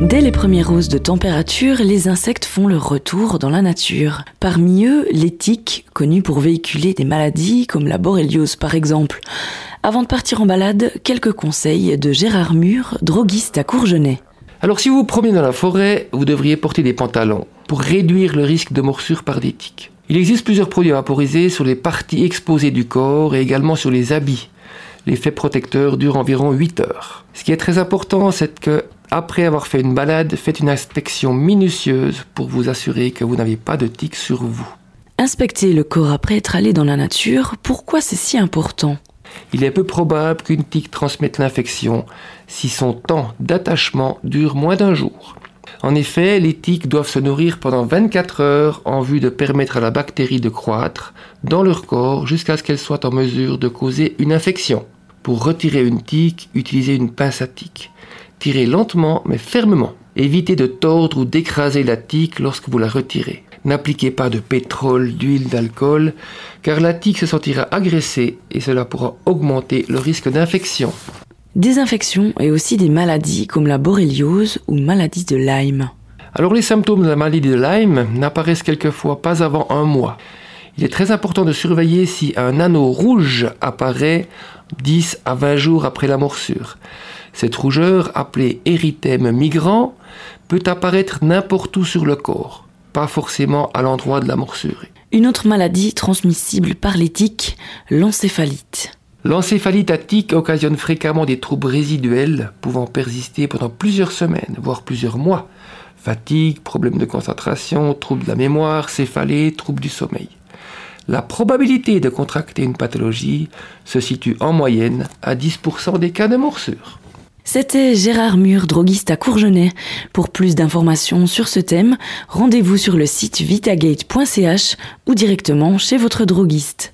Dès les premières hausses de température, les insectes font leur retour dans la nature. Parmi eux, les tiques, connus pour véhiculer des maladies comme la borréliose par exemple. Avant de partir en balade, quelques conseils de Gérard Mur, droguiste à Courgenay. Alors si vous vous promenez dans la forêt, vous devriez porter des pantalons pour réduire le risque de morsure par des tiques. Il existe plusieurs produits vaporisés sur les parties exposées du corps et également sur les habits. L'effet protecteur dure environ 8 heures. Ce qui est très important, c'est que après avoir fait une balade, faites une inspection minutieuse pour vous assurer que vous n'avez pas de tiques sur vous. Inspecter le corps après être allé dans la nature, pourquoi c'est si important? Il est peu probable qu'une tique transmette l'infection si son temps d'attachement dure moins d'un jour. En effet, les tiques doivent se nourrir pendant 24 heures en vue de permettre à la bactérie de croître dans leur corps jusqu'à ce qu'elle soit en mesure de causer une infection. Pour retirer une tique, utilisez une pince à tique. Tirez lentement mais fermement. Évitez de tordre ou d'écraser la tique lorsque vous la retirez. N'appliquez pas de pétrole, d'huile, d'alcool, car la tique se sentira agressée et cela pourra augmenter le risque d'infection. Des infections et aussi des maladies comme la borréliose ou maladie de Lyme. Alors les symptômes de la maladie de Lyme n'apparaissent quelquefois pas avant un mois. Il est très important de surveiller si un anneau rouge apparaît 10 à 20 jours après la morsure. Cette rougeur, appelée érythème migrant, peut apparaître n'importe où sur le corps, pas forcément à l'endroit de la morsure. Une autre maladie transmissible par les tiques, l'encéphalite. L'encéphalite à occasionne fréquemment des troubles résiduels pouvant persister pendant plusieurs semaines, voire plusieurs mois. Fatigue, problèmes de concentration, troubles de la mémoire, céphalée, troubles du sommeil. La probabilité de contracter une pathologie se situe en moyenne à 10% des cas de morsure. C'était Gérard Mur, droguiste à Courgenay. Pour plus d'informations sur ce thème, rendez-vous sur le site vitagate.ch ou directement chez votre droguiste.